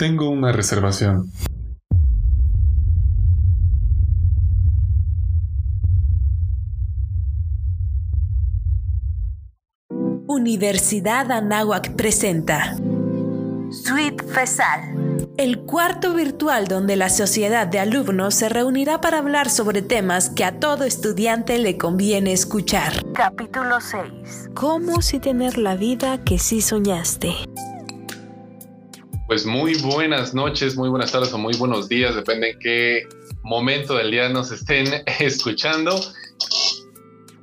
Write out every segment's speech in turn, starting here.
Tengo una reservación. Universidad Anáhuac presenta Suite FESAL, el cuarto virtual donde la sociedad de alumnos se reunirá para hablar sobre temas que a todo estudiante le conviene escuchar. Capítulo 6. ¿Cómo si tener la vida que sí soñaste? Pues muy buenas noches, muy buenas tardes o muy buenos días, depende en qué momento del día nos estén escuchando.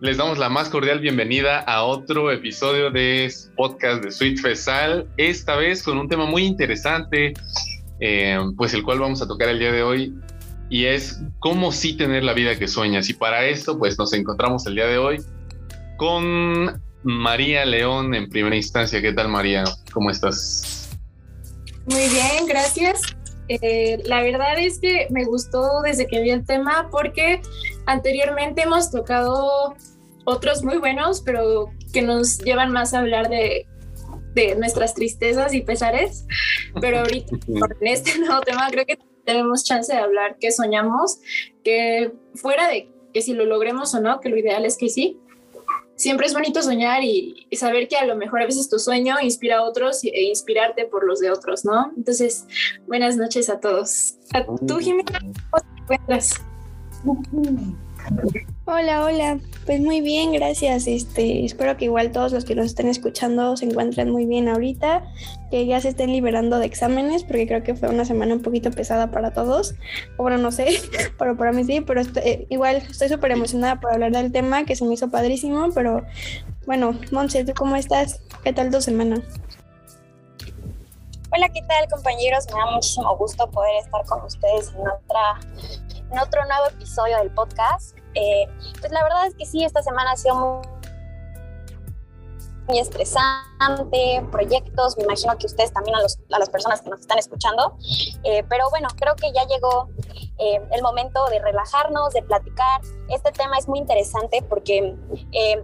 Les damos la más cordial bienvenida a otro episodio de podcast de Sweet Fesal, esta vez con un tema muy interesante, eh, pues el cual vamos a tocar el día de hoy, y es cómo sí tener la vida que sueñas. Y para esto, pues nos encontramos el día de hoy con María León en primera instancia. ¿Qué tal, María? ¿Cómo estás? Muy bien, gracias. Eh, la verdad es que me gustó desde que vi el tema porque anteriormente hemos tocado otros muy buenos, pero que nos llevan más a hablar de, de nuestras tristezas y pesares. Pero ahorita en este nuevo tema creo que tenemos chance de hablar que soñamos, que fuera de que si lo logremos o no, que lo ideal es que sí, siempre es bonito soñar y, saber que a lo mejor a veces tu sueño inspira a otros e inspirarte por los de otros, ¿no? Entonces, buenas noches a todos. A tú, Jimena, ¿cómo te encuentras? Hola, hola. Pues muy bien, gracias. Este, espero que igual todos los que nos estén escuchando se encuentren muy bien ahorita, que ya se estén liberando de exámenes, porque creo que fue una semana un poquito pesada para todos. O bueno, no sé, pero para mí sí, pero eh, igual estoy súper emocionada por hablar del tema, que se me hizo padrísimo, pero bueno, Monse, ¿tú cómo estás? ¿Qué tal tu semana? Hola, ¿qué tal compañeros? Me da muchísimo gusto poder estar con ustedes en otra en otro nuevo episodio del podcast. Eh, pues la verdad es que sí, esta semana ha sido muy, estresante, proyectos, me imagino que ustedes también a, las personas que nos están escuchando, eh, pero bueno, creo que ya llegó eh, el momento de relajarnos, de platicar. Este tema es muy interesante porque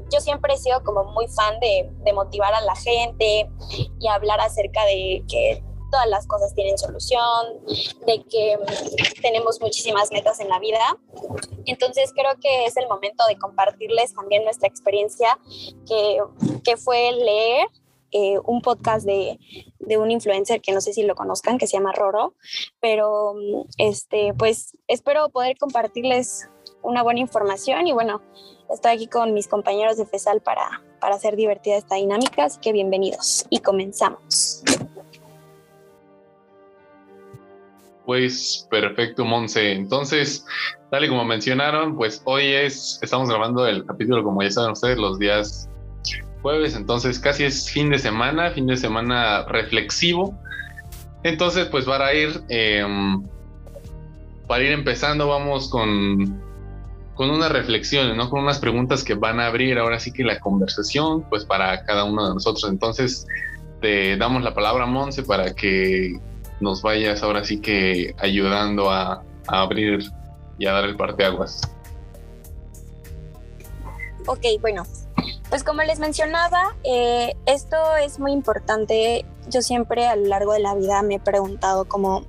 yo siempre he sido como muy fan de, de motivar a la gente y hablar acerca de que todas las cosas tienen solución, de que tenemos muchísimas metas en la vida. Entonces creo que es el momento de compartirles también nuestra experiencia, que, que fue leer eh, un podcast de, de, un influencer que no sé si lo conozcan, que se llama Roro, pero este, pues espero poder compartirles una buena información y bueno, estoy aquí con mis compañeros de FESAL para, para hacer divertida esta dinámica, así que bienvenidos y comenzamos. Pues perfecto, Monse. Entonces, tal y como mencionaron, pues hoy es, estamos grabando el capítulo, como ya saben ustedes, los días jueves, entonces casi es fin de semana, fin de semana reflexivo. Entonces, pues para ir, em, para ir empezando, vamos con, con unas reflexiones, ¿no? Con unas preguntas que van a abrir ahora sí que la conversación, pues para cada uno de nosotros. Entonces, te damos la palabra Monse para que nos vayas ahora sí que ayudando a, abrir y a dar el parteaguas. Ok, bueno, pues como les mencionaba, eh, esto es muy importante. Yo siempre a lo largo de la vida me he preguntado como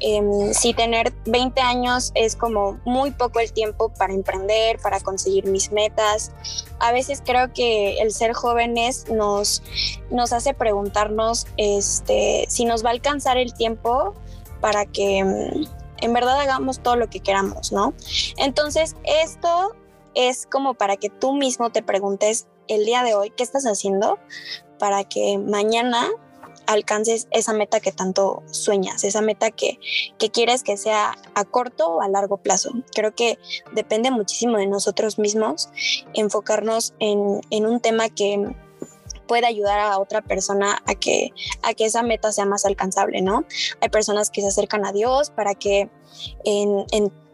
Em, si tener 20 años es como muy poco el tiempo para emprender, para conseguir mis metas. A veces creo que el ser jóvenes nos, nos hace preguntarnos este, si nos va a alcanzar el tiempo para que em, en verdad hagamos todo lo que queramos, ¿no? Entonces, esto es como para que tú mismo te preguntes el día de hoy, ¿qué estás haciendo para que mañana alcances esa meta que tanto sueñas, esa meta que, quieres que sea a corto o a largo plazo. Creo que depende muchísimo de nosotros mismos enfocarnos en, un tema que pueda ayudar a otra persona a que, a que esa meta sea más alcanzable, ¿no? Hay personas que se acercan a Dios para que en,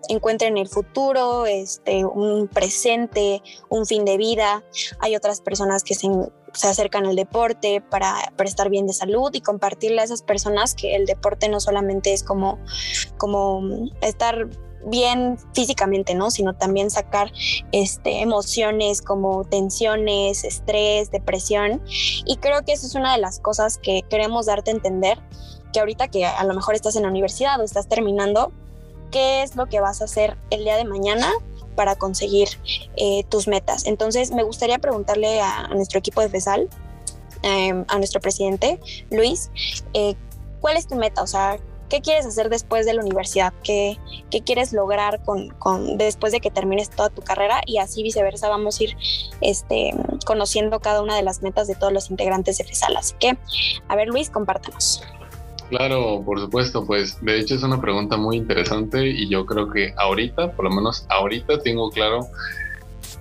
encuentren el futuro, este, un presente, un fin de vida. Hay otras personas que se, se acercan al deporte para, para, estar bien de salud y compartirle a esas personas que el deporte no solamente es como, como estar bien físicamente, ¿no? Sino también sacar este, emociones como tensiones, estrés, depresión. Y creo que eso es una de las cosas que queremos darte a entender, que ahorita que a lo mejor estás en la universidad o estás terminando, ¿qué es lo que vas a hacer el día de mañana para conseguir eh, tus metas? Entonces, me gustaría preguntarle a, nuestro equipo de FESAL, em, a nuestro presidente, Luis, eh, ¿cuál es tu meta? O sea, ¿Qué quieres hacer después de la universidad? ¿Qué, qué quieres lograr con, con, después de que termines toda tu carrera? Y así viceversa vamos a ir este, conociendo cada una de las metas de todos los integrantes de FESAL. Así que, a ver Luis, compártanos. Claro, por supuesto, pues de hecho es una pregunta muy interesante y yo creo que ahorita, por lo menos ahorita tengo claro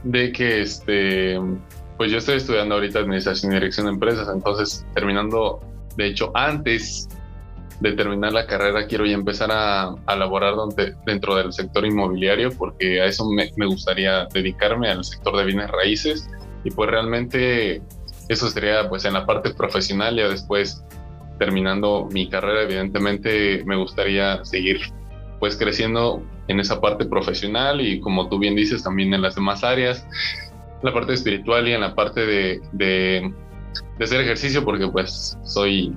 de que este, pues yo estoy estudiando ahorita administración y dirección de empresas, entonces terminando, de hecho antes de terminar la carrera quiero ya empezar a, a laborar dentro del sector inmobiliario porque a eso me, me, gustaría dedicarme al sector de bienes raíces y pues realmente eso sería pues en la parte profesional ya después terminando mi carrera evidentemente me gustaría seguir pues creciendo en esa parte profesional y como tú bien dices también en las demás áreas la parte espiritual y en la parte de, de, de hacer ejercicio porque pues soy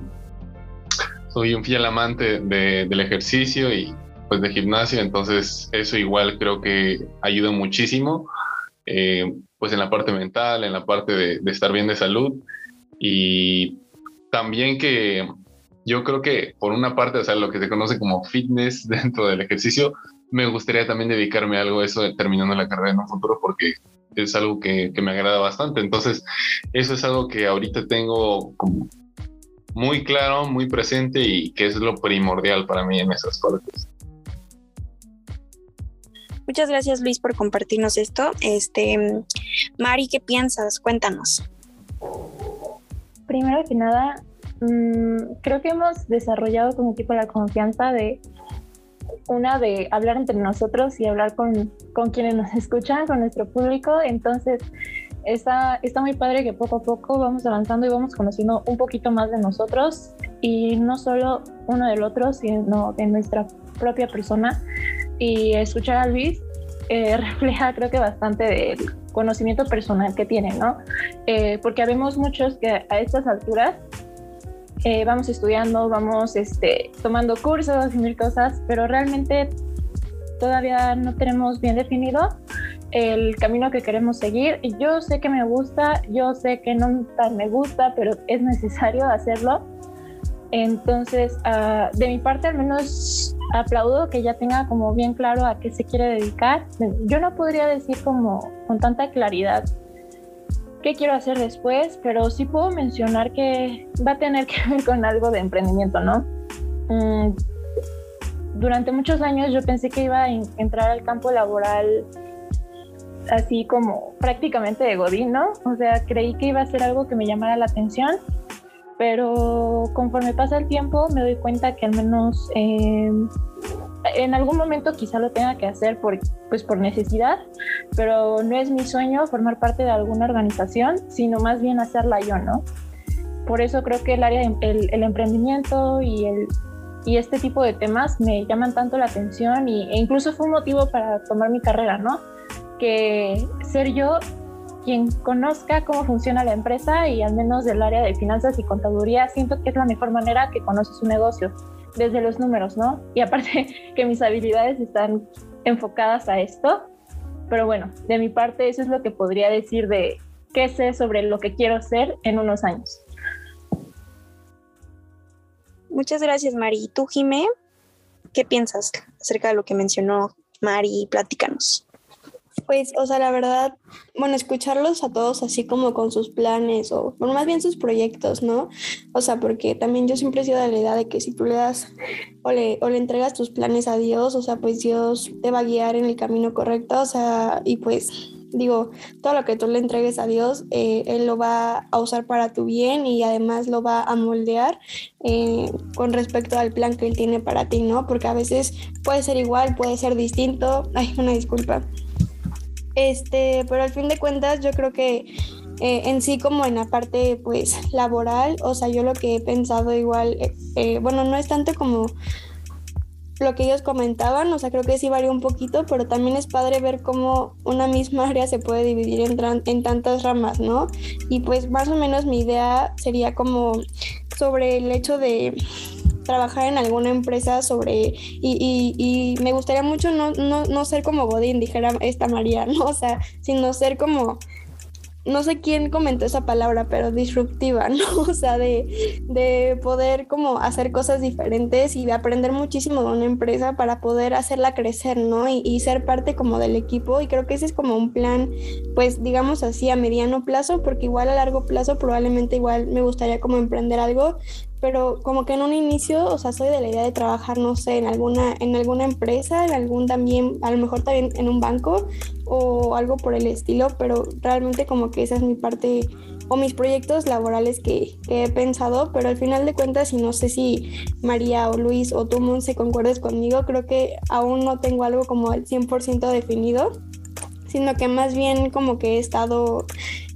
soy un fiel amante de, del ejercicio y pues de gimnasio, entonces eso igual creo que ayuda muchísimo, eh, pues en la parte mental, en la parte de, de, estar bien de salud y también que yo creo que por una parte, o sea, lo que se conoce como fitness dentro del ejercicio, me gustaría también dedicarme a algo eso terminando la carrera en un futuro porque es algo que, que me agrada bastante. Entonces, eso es algo que ahorita tengo muy claro, muy presente y que es lo primordial para mí en esas partes. Muchas gracias Luis por compartirnos esto. Este, Mari, ¿qué piensas? Cuéntanos. Primero que nada, mmm, creo que hemos desarrollado como equipo la confianza de una de hablar entre nosotros y hablar con, con quienes nos escuchan, con nuestro público. Entonces, está, está muy padre que poco a poco vamos avanzando y vamos conociendo un poquito más de nosotros y no solo uno del otro, sino de nuestra propia persona. Y escuchar a Luis eh, refleja creo que bastante del conocimiento personal que tiene, ¿no? Eh, porque habemos muchos que a estas alturas eh, vamos estudiando, vamos este, tomando cursos y mil cosas, pero realmente todavía no tenemos bien definido el camino que queremos seguir. Yo sé que me gusta, yo sé que no tan me gusta, pero es necesario hacerlo. Entonces, uh, de mi parte al menos aplaudo que ya tenga como bien claro a qué se quiere dedicar. Yo no podría decir como con tanta claridad qué quiero hacer después, pero sí puedo mencionar que va a tener que ver con algo de emprendimiento, ¿no? Mm, durante muchos años yo pensé que iba a entrar al campo laboral así como prácticamente de Godín, ¿no? O sea, creí que iba a ser algo que me llamara la atención, pero conforme pasa el tiempo me doy cuenta que al menos eh, en algún momento quizá lo tenga que hacer por, pues por necesidad, pero no es mi sueño formar parte de alguna organización, sino más bien hacerla yo, ¿no? Por eso creo que el área, de, el, el emprendimiento y el y este tipo de temas me llaman tanto la atención y, e incluso fue un motivo para tomar mi carrera, ¿no? que ser yo quien conozca cómo funciona la empresa y al menos del área de finanzas y contaduría, siento que es la mejor manera que conoces un negocio, desde los números, ¿no? Y aparte que mis habilidades están enfocadas a esto, pero bueno, de mi parte eso es lo que podría decir de qué sé sobre lo que quiero ser en unos años. Muchas gracias, Mari. ¿Y tú, Jimé? ¿Qué piensas acerca de lo que mencionó Mari? Platícanos. Pues, o sea, la verdad, bueno, escucharlos a todos así como con sus planes o, más bien sus proyectos, ¿no? O sea, porque también yo siempre he sido de la idea de que si tú le das o le, o le entregas tus planes a Dios, o sea, pues Dios te va a guiar en el camino correcto, o sea, y pues digo, todo lo que tú le entregues a Dios, eh, Él lo va a usar para tu bien y además lo va a moldear eh, con respecto al plan que Él tiene para ti, ¿no? Porque a veces puede ser igual, puede ser distinto. Ay, una disculpa. Este, pero al fin de cuentas yo creo que eh, en sí como en la parte pues laboral, o sea, yo lo que he pensado igual, eh, eh, bueno, no es tanto como lo que ellos comentaban, o sea, creo que sí varía un poquito, pero también es padre ver cómo una misma área se puede dividir en, en tantas ramas, ¿no? Y pues más o menos mi idea sería como sobre el hecho de trabajar en alguna empresa sobre y, y, me gustaría mucho no, no, no, ser como Godín, dijera esta María, ¿no? O sea, sino ser como no sé quién comentó esa palabra, pero disruptiva, ¿no? O sea, de, de, poder como hacer cosas diferentes y de aprender muchísimo de una empresa para poder hacerla crecer, ¿no? Y, y, ser parte como del equipo. Y creo que ese es como un plan, pues digamos así, a mediano plazo, porque igual a largo plazo probablemente igual me gustaría como emprender algo, pero como que en un inicio, o sea, soy de la idea de trabajar, no sé, en alguna, en alguna empresa, en algún también, a lo mejor también en un banco o algo por el estilo, pero realmente como que esa es mi parte o mis proyectos laborales que, he pensado, pero al final de cuentas, y no sé si María o Luis o tú, se concuerdes conmigo, creo que aún no tengo algo como al 100% definido sino que más bien como que he estado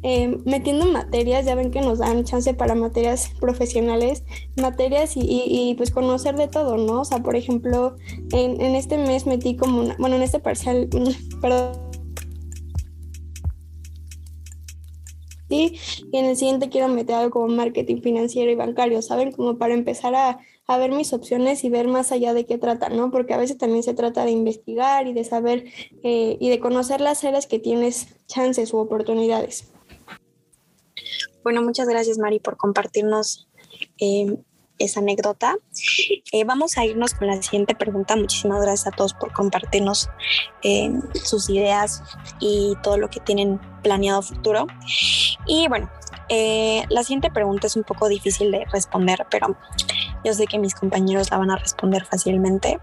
eh, metiendo materias, ya ven que nos dan chance para materias profesionales, materias y, pues conocer de todo, ¿no? O sea, por ejemplo, en, este mes metí como una, bueno, en este parcial, perdón. y en el siguiente quiero meter algo como marketing financiero y bancario, ¿saben? Como para empezar a, a ver mis opciones y ver más allá de qué trata, ¿no? Porque a veces también se trata de investigar y de saber eh, y de conocer las áreas que tienes chances u oportunidades. Bueno, muchas gracias Mari por compartirnos eh, esa anécdota. Eh, vamos a irnos con la siguiente pregunta. Muchísimas gracias a todos por compartirnos sus ideas y todo lo que tienen planeado futuro. Y bueno, la siguiente pregunta es un poco difícil de responder, pero yo sé que mis compañeros la van a responder fácilmente.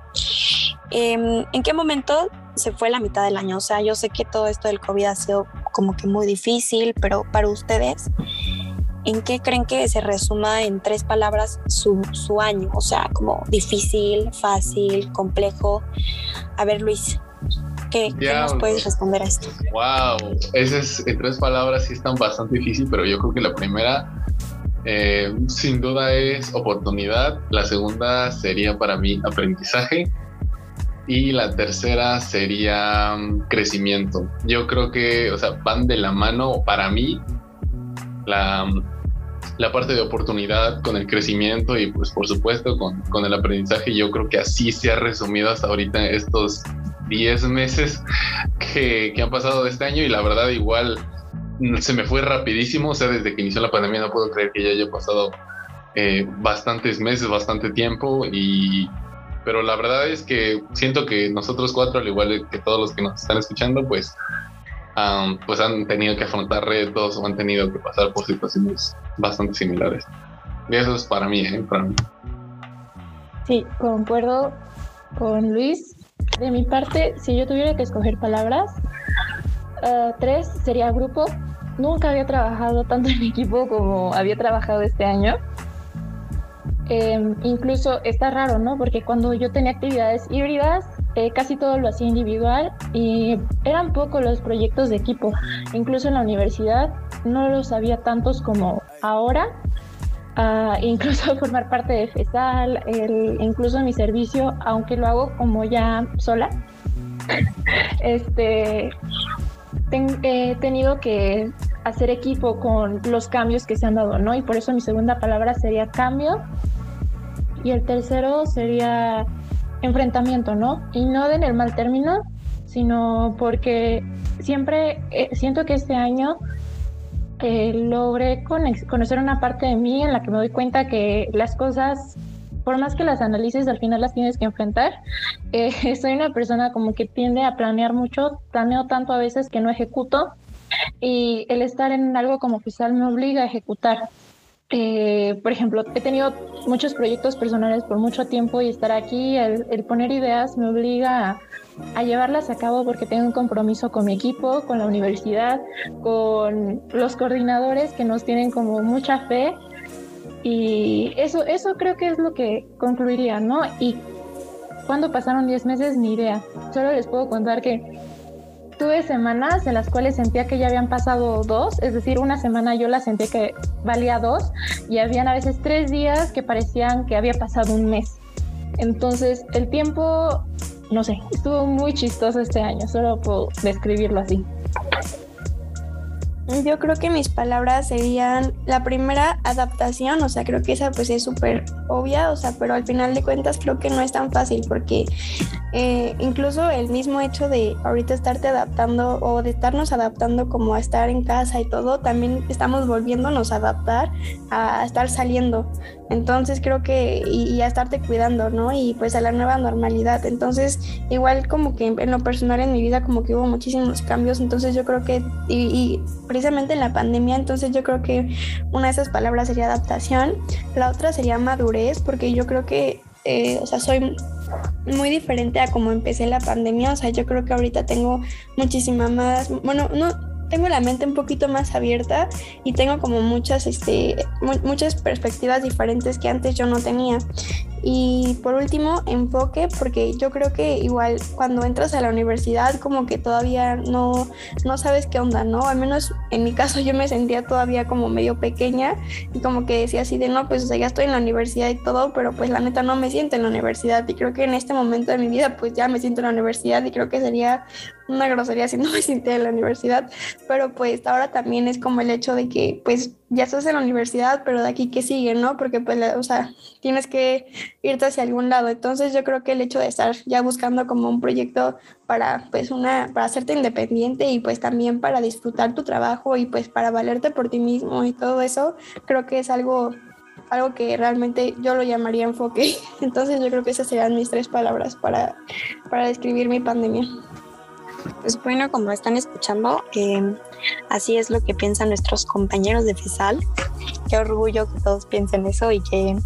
Em, ¿En qué momento se fue la mitad del año? O sea, yo sé que todo esto del COVID ha sido como que muy difícil, pero para ustedes, ¿en qué creen que se resuma en tres palabras su, su año? O sea, como difícil, fácil, complejo. A ver, Luis, ¿qué, nos puedes responder a esto? Wow, esas en tres palabras sí están bastante difícil, pero yo creo que la primera eh, sin duda es oportunidad, la segunda sería para mí aprendizaje y la tercera sería mm, crecimiento. Yo creo que, o sea, van de la mano para mí la, mm, la parte de oportunidad con el crecimiento y pues por supuesto con, con el aprendizaje. Yo creo que así se ha resumido hasta ahorita estos 10 meses que, que han pasado de este año y la verdad igual se me fue rapidísimo, o sea, desde que inició la pandemia no puedo creer que ya haya pasado eh, bastantes meses, bastante tiempo y pero la verdad es que siento que nosotros cuatro, al igual que todos los que nos están escuchando, pues, pues han tenido que afrontar retos o han tenido que pasar por situaciones bastante similares. Y eso es para mí, ¿eh? Para mí. Sí, concuerdo con Luis. De mi parte, si yo tuviera que escoger palabras, uh, tres sería grupo. Nunca había trabajado tanto en equipo como había trabajado este año. Em, incluso está raro, ¿no? Porque cuando yo tenía actividades híbridas, eh, casi todo lo hacía individual y eran pocos los proyectos de equipo. Incluso en la universidad no los había tantos como ahora. Uh, incluso formar parte de FESAL, el, incluso mi servicio, aunque lo hago como ya sola, este, he tenido que hacer equipo con los cambios que se han dado, ¿no? Y por eso mi segunda palabra sería cambio y el tercero sería enfrentamiento, ¿no? Y no en el mal término, sino porque siempre eh, siento que este año eh, logré conocer una parte de mí en la que me doy cuenta que las cosas, por más que las analices, al final las tienes que enfrentar. Eh, soy una persona como que tiende a planear mucho, planeo tanto a veces que no ejecuto y el estar en algo como oficial me obliga a ejecutar. Eh, por ejemplo, he tenido muchos proyectos personales por mucho tiempo y estar aquí, el, poner ideas me obliga a, llevarlas a cabo porque tengo un compromiso con mi equipo, con la universidad, con los coordinadores que nos tienen como mucha fe y eso, eso creo que es lo que concluiría, ¿no? Y cuando pasaron 10 meses, ni idea. Solo les puedo contar que tuve semanas en las cuales sentía que ya habían pasado dos, es decir, una semana yo la sentía que valía dos y habían a veces tres días que parecían que había pasado un mes. Entonces, el tiempo, no sé, estuvo muy chistoso este año, solo puedo describirlo así. Yo creo que mis palabras serían la primera adaptación, o sea, creo que esa pues es súper obvia, o sea, pero al final de cuentas creo que no es tan fácil porque eh, incluso el mismo hecho de ahorita estarte adaptando o de estarnos adaptando como a estar en casa y todo, también estamos volviéndonos a adaptar a estar saliendo. Entonces creo que y, a estarte cuidando, ¿no? Y pues a la nueva normalidad. Entonces igual como que en lo personal en mi vida como que hubo muchísimos cambios, entonces yo creo que y precisamente en la pandemia, entonces yo creo que una de esas palabras sería adaptación, la otra sería madurez, porque yo creo que, eh, o sea, soy muy diferente a como empecé la pandemia, o sea, yo creo que ahorita tengo muchísima más, bueno, no, tengo la mente un poquito más abierta y tengo como muchas, este, muchas perspectivas diferentes que antes yo no tenía. Y por último, enfoque, porque yo creo que igual cuando entras a la universidad como que todavía no, no sabes qué onda, ¿no? Al menos en mi caso yo me sentía todavía como medio pequeña y como que decía así de, no, pues o sea, ya estoy en la universidad y todo, pero pues la neta no me siento en la universidad y creo que en este momento de mi vida pues ya me siento en la universidad y creo que sería una grosería si no me sintiera en la universidad, pero pues ahora también es como el hecho de que pues ya estás en la universidad, pero de aquí que sigue, ¿no? Porque pues, o sea, tienes que irte hacia algún lado. Entonces yo creo que el hecho de estar ya buscando como un proyecto para pues una, para hacerte independiente y pues también para disfrutar tu trabajo y pues para valerte por ti mismo y todo eso, creo que es algo algo que realmente yo lo llamaría enfoque. Entonces yo creo que esas serían mis tres palabras para, para describir mi pandemia. Pues bueno, como están escuchando, eh, así es lo que piensan nuestros compañeros de FESAL. Qué orgullo que todos piensen eso y que,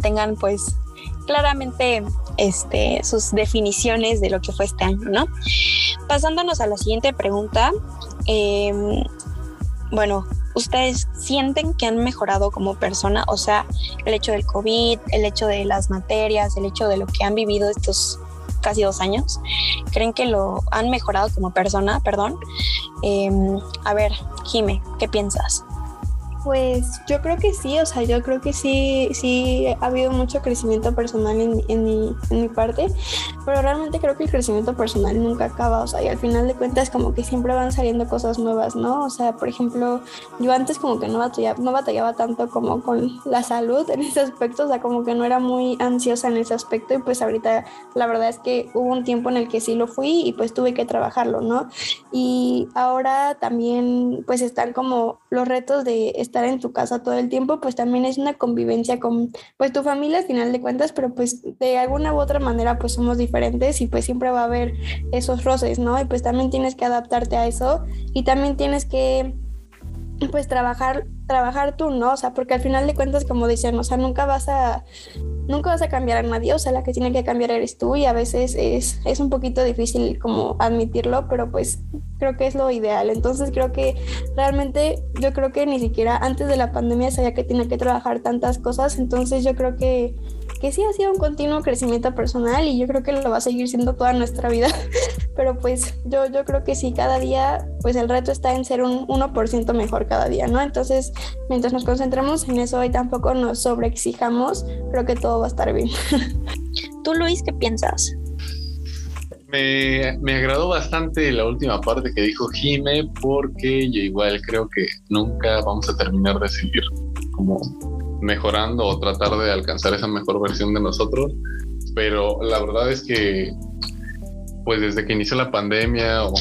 tengan pues claramente este, sus definiciones de lo que fue este año, ¿no? Pasándonos a la siguiente pregunta, em, bueno, ¿ustedes sienten que han mejorado como persona? O sea, el hecho del COVID, el hecho de las materias, el hecho de lo que han vivido estos casi dos años, creen que lo han mejorado como persona, perdón. Em, a ver, Jime, ¿qué piensas? Pues yo creo que sí, o sea, yo creo que sí, sí ha habido mucho crecimiento personal en, en, mi, parte, pero realmente creo que el crecimiento personal nunca acaba, o sea, y al final de cuentas como que siempre van saliendo cosas nuevas, ¿no? O sea, por ejemplo, yo antes como que no batallaba, no batallaba tanto como con la salud en ese aspecto, o sea, como que no era muy ansiosa en ese aspecto y pues ahorita la verdad es que hubo un tiempo en el que sí lo fui y pues tuve que trabajarlo, ¿no? Y ahora también pues están como los retos de estar en tu casa todo el tiempo, pues también es una convivencia con pues tu familia al final de cuentas, pero pues de alguna u otra manera pues somos diferentes y pues siempre va a haber esos roces, ¿no? Y pues también tienes que adaptarte a eso y también tienes que pues trabajar trabajar tú, ¿no? O sea, porque al final de cuentas, como dicen, o sea, nunca vas a, nunca vas a cambiar a nadie, o sea, la que tiene que cambiar eres tú y a veces es, es un poquito difícil como admitirlo, pero pues creo que es lo ideal. Entonces creo que realmente yo creo que ni siquiera antes de la pandemia sabía que tenía que trabajar tantas cosas, entonces yo creo que que sí ha sido un continuo crecimiento personal y yo creo que lo va a seguir siendo toda nuestra vida. Pero pues yo, yo creo que sí, cada día, pues el reto está en ser un 1% mejor cada día, ¿no? Entonces, mientras nos concentremos en eso y tampoco nos sobreexijamos, creo que todo va a estar bien. ¿Tú, Luis, qué piensas? Me, me, agradó bastante la última parte que dijo Jime porque yo igual creo que nunca vamos a terminar de seguir como mejorando o tratar de alcanzar esa mejor versión de nosotros. Pero la verdad es que, pues desde que inició la pandemia, o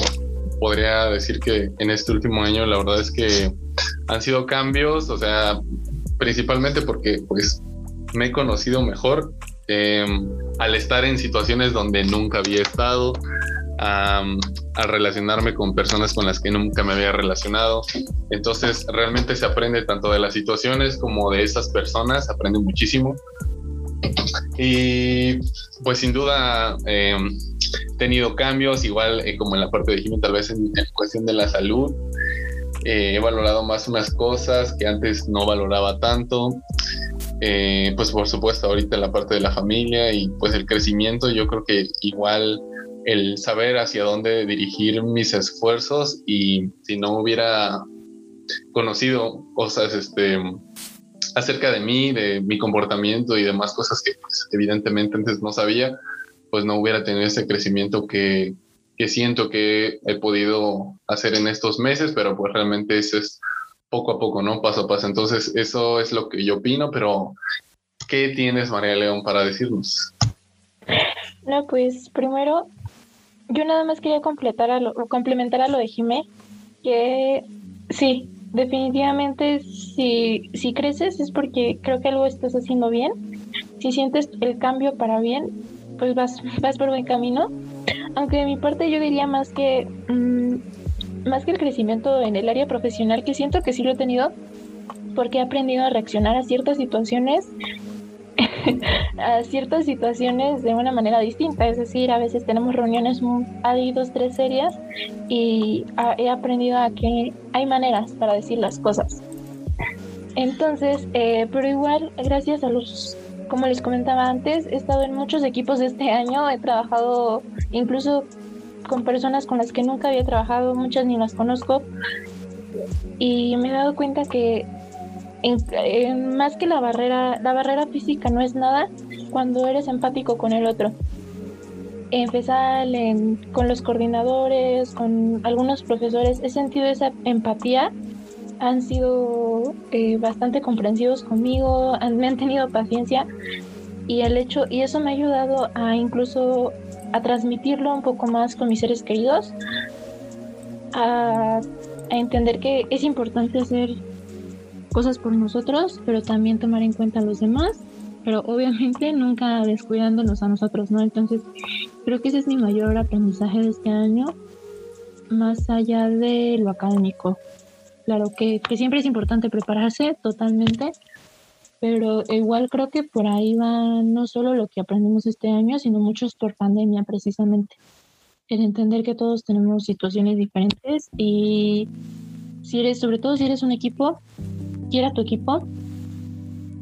podría decir que en este último año, la verdad es que han sido cambios, o sea, principalmente porque pues me he conocido mejor em, al estar en situaciones donde nunca había estado, a, relacionarme con personas con las que nunca me había relacionado. Entonces realmente se aprende tanto de las situaciones como de esas personas, aprende muchísimo. Y pues sin duda he em, tenido cambios, igual eh, como en la parte de Jimmy, tal vez en, cuestión de la salud. Eh, he valorado más unas cosas que antes no valoraba tanto. Eh, pues por supuesto ahorita la parte de la familia y pues el crecimiento yo creo que igual el saber hacia dónde dirigir mis esfuerzos y si no hubiera conocido cosas este acerca de mí, de mi comportamiento y demás cosas que pues, evidentemente antes no sabía, pues no hubiera tenido ese crecimiento que, que siento que he podido hacer en estos meses, pero pues realmente eso es poco a poco, ¿no? Paso a paso. Entonces, eso es lo que yo opino, pero ¿qué tienes, María León, para decirnos? No, pues primero, yo nada más quería completar a lo, complementar a lo de Jimé, que sí, definitivamente si, si creces es porque creo que algo estás haciendo bien. Si sientes el cambio para bien, pues vas, vas por buen camino. Aunque de mi parte yo diría más que, mm, más que el crecimiento en el área profesional, que siento que sí lo he tenido, porque he aprendido a reaccionar a ciertas situaciones a ciertas situaciones de una manera distinta. Es decir, a veces tenemos reuniones, hay dos, tres serias y he aprendido a que hay maneras para decir las cosas. Entonces, eh, pero igual, gracias a los, como les comentaba antes, he estado en muchos equipos de este año, he trabajado incluso con personas con las que nunca había trabajado, muchas ni las conozco, y me he dado cuenta que más que la barrera, la barrera física no es nada cuando eres empático con el otro. Empezar con los coordinadores, con algunos profesores, he sentido esa empatía. Han sido eh, bastante comprensivos conmigo, me han tenido paciencia y el hecho y eso me ha ayudado a incluso a transmitirlo un poco más con mis seres queridos, a, a entender que es importante hacer cosas por nosotros, pero también tomar en cuenta a los demás, pero obviamente nunca descuidándonos a nosotros, ¿no? Entonces, creo que ese es mi mayor aprendizaje de este año, más allá de lo académico. Claro que, que siempre es importante prepararse totalmente, pero igual creo que por ahí va no solo lo que aprendimos este año, sino muchos por pandemia precisamente. El entender que todos tenemos situaciones diferentes y si eres, sobre todo si eres un equipo, quiera tu equipo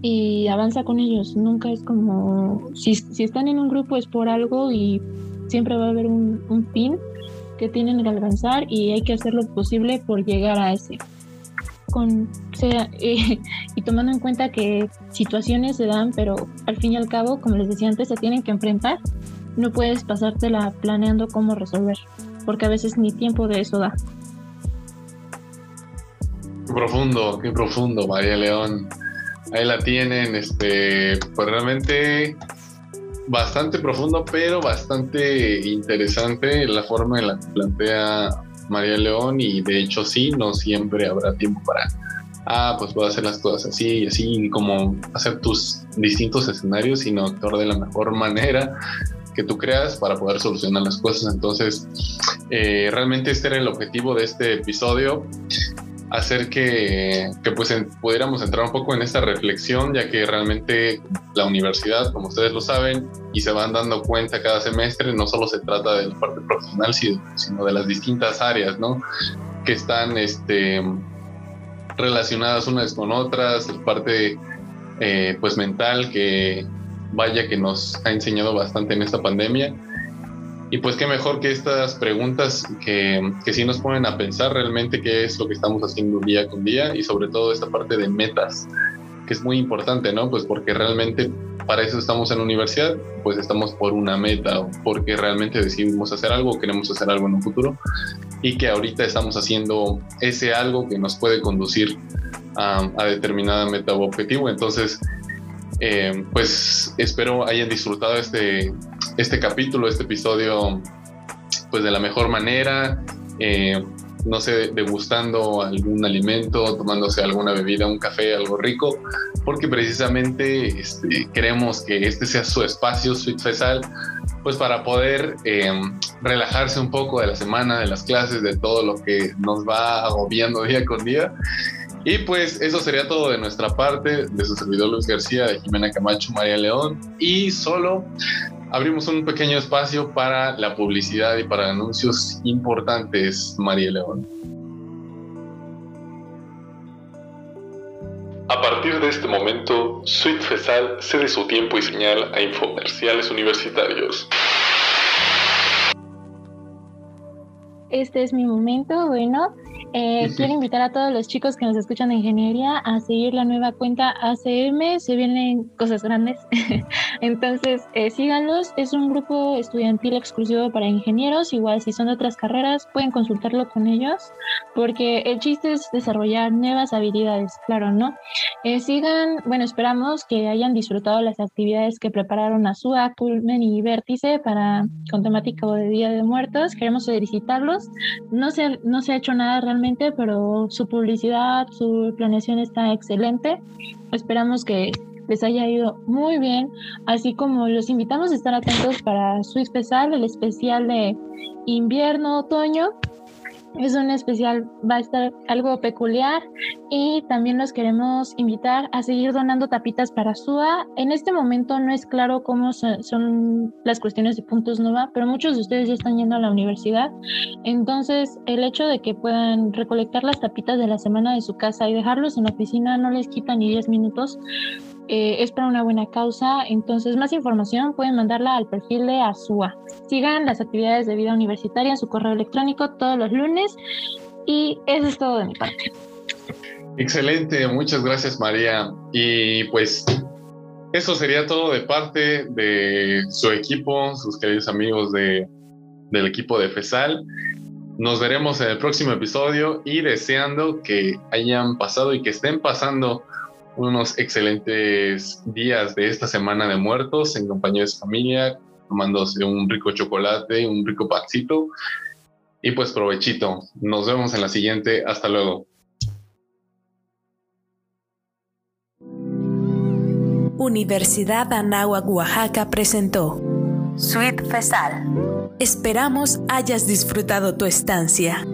y avanza con ellos. Nunca es como, si, si están en un grupo es por algo y siempre va a haber un, un fin que tienen que alcanzar y hay que hacer lo posible por llegar a ese. Con, sea, eh, y tomando en cuenta que situaciones se dan, pero al fin y al cabo, como les decía antes, se tienen que enfrentar. No puedes pasártela planeando cómo resolver, porque a veces ni tiempo de eso da. Qué profundo, qué profundo, María León. Ahí la tienen, este, pues realmente bastante profundo, pero bastante interesante la forma en la que plantea María León y de hecho sí, no siempre habrá tiempo para, ah, pues puedo hacer las cosas así y así, como hacer tus distintos escenarios, sino actuar de la mejor manera que tú creas para poder solucionar las cosas. Entonces, eh, realmente este era el objetivo de este episodio hacer que, pues pudiéramos entrar un poco en esta reflexión, ya que realmente la universidad, como ustedes lo saben, y se van dando cuenta cada semestre, no solo se trata de la parte profesional, sino de las distintas áreas, ¿no? Que están este, relacionadas unas con otras, la parte eh, pues mental que vaya que nos ha enseñado bastante en esta pandemia y pues qué mejor que estas preguntas que, que sí nos ponen a pensar realmente qué es lo que estamos haciendo día con día y sobre todo esta parte de metas, que es muy importante, ¿no? Pues porque realmente para eso estamos en la universidad, pues estamos por una meta porque realmente decidimos hacer algo, queremos hacer algo en un futuro y que ahorita estamos haciendo ese algo que nos puede conducir a, a determinada meta o objetivo. Entonces, eh, pues espero hayan disfrutado este, este capítulo, este episodio, pues de la mejor manera. Eh, no sé, degustando algún alimento, tomándose alguna bebida, un café, algo rico, porque precisamente este, queremos que este sea su espacio, Sweet Fesal, pues para poder eh, relajarse un poco de la semana, de las clases, de todo lo que nos va agobiando día con día y pues eso sería todo de nuestra parte, de su servidor Luis García, de Jimena Camacho, María León. Y solo abrimos un pequeño espacio para la publicidad y para anuncios importantes, María León. A partir de este momento, Sweet Fesal cede su tiempo y señal a infomerciales universitarios. Este es mi momento, bueno, Eh, quiero invitar a todos los chicos que nos escuchan de ingeniería a seguir la nueva cuenta ACM. Se vienen cosas grandes. Entonces, eh, síganlos. Es un grupo estudiantil exclusivo para ingenieros. Igual, si son de otras carreras, pueden consultarlo con ellos. Porque el chiste es desarrollar nuevas habilidades, claro, ¿no? Eh, sigan, bueno, esperamos que hayan disfrutado las actividades que prepararon a SUA, Culmen y Vértice para con temática de Día de Muertos. Queremos felicitarlos. No se, no se ha hecho nada realmente pero su publicidad, su planeación está excelente. Esperamos que les haya ido muy bien, así como los invitamos a estar atentos para su especial, el especial de invierno, otoño, es un especial, va a estar algo peculiar y también los queremos invitar a seguir donando tapitas para SUA. En este momento no es claro cómo son las cuestiones de puntos NOVA, pero muchos de ustedes ya están yendo a la universidad. Entonces, el hecho de que puedan recolectar las tapitas de la semana de su casa y dejarlos en la oficina no les quita ni 10 minutos. Eh, es para una buena causa. Entonces, más información pueden mandarla al perfil de ASUA. Sigan las actividades de vida universitaria en su correo electrónico todos los lunes. Y eso es todo de mi parte. Excelente, muchas gracias María. Y pues eso sería todo de parte de su equipo, sus queridos amigos de, del equipo de FESAL. Nos veremos en el próximo episodio y deseando que hayan pasado y que estén pasando unos excelentes días de esta semana de muertos en compañía de su familia, tomándose un rico chocolate, un rico pancito y pues provechito. Nos vemos en la siguiente. Hasta luego. Universidad Anáhuac, Oaxaca presentó Suite Fesal. Esperamos hayas disfrutado tu estancia.